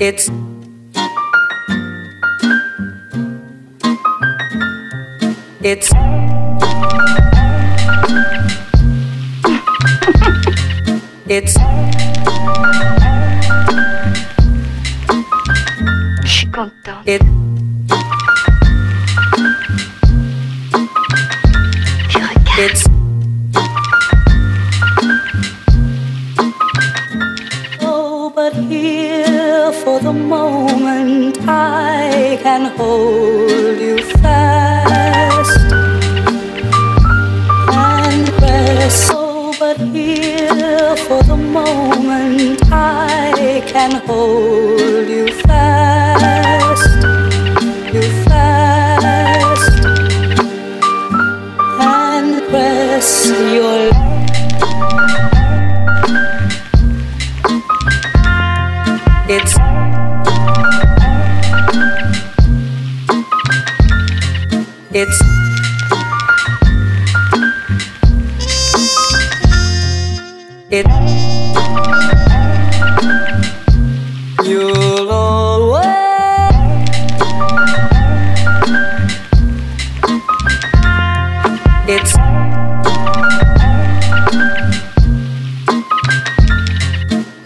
It's It's It's Je suis contente. it it's for the moment I can hold you fast and press. But here for the moment I can hold you fast, It's It You'll always It's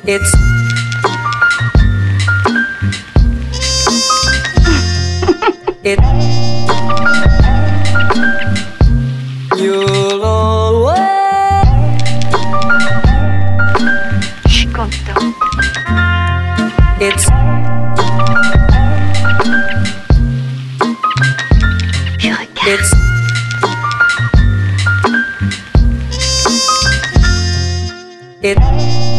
It's It It's. It's It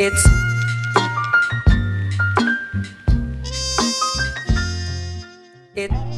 It's It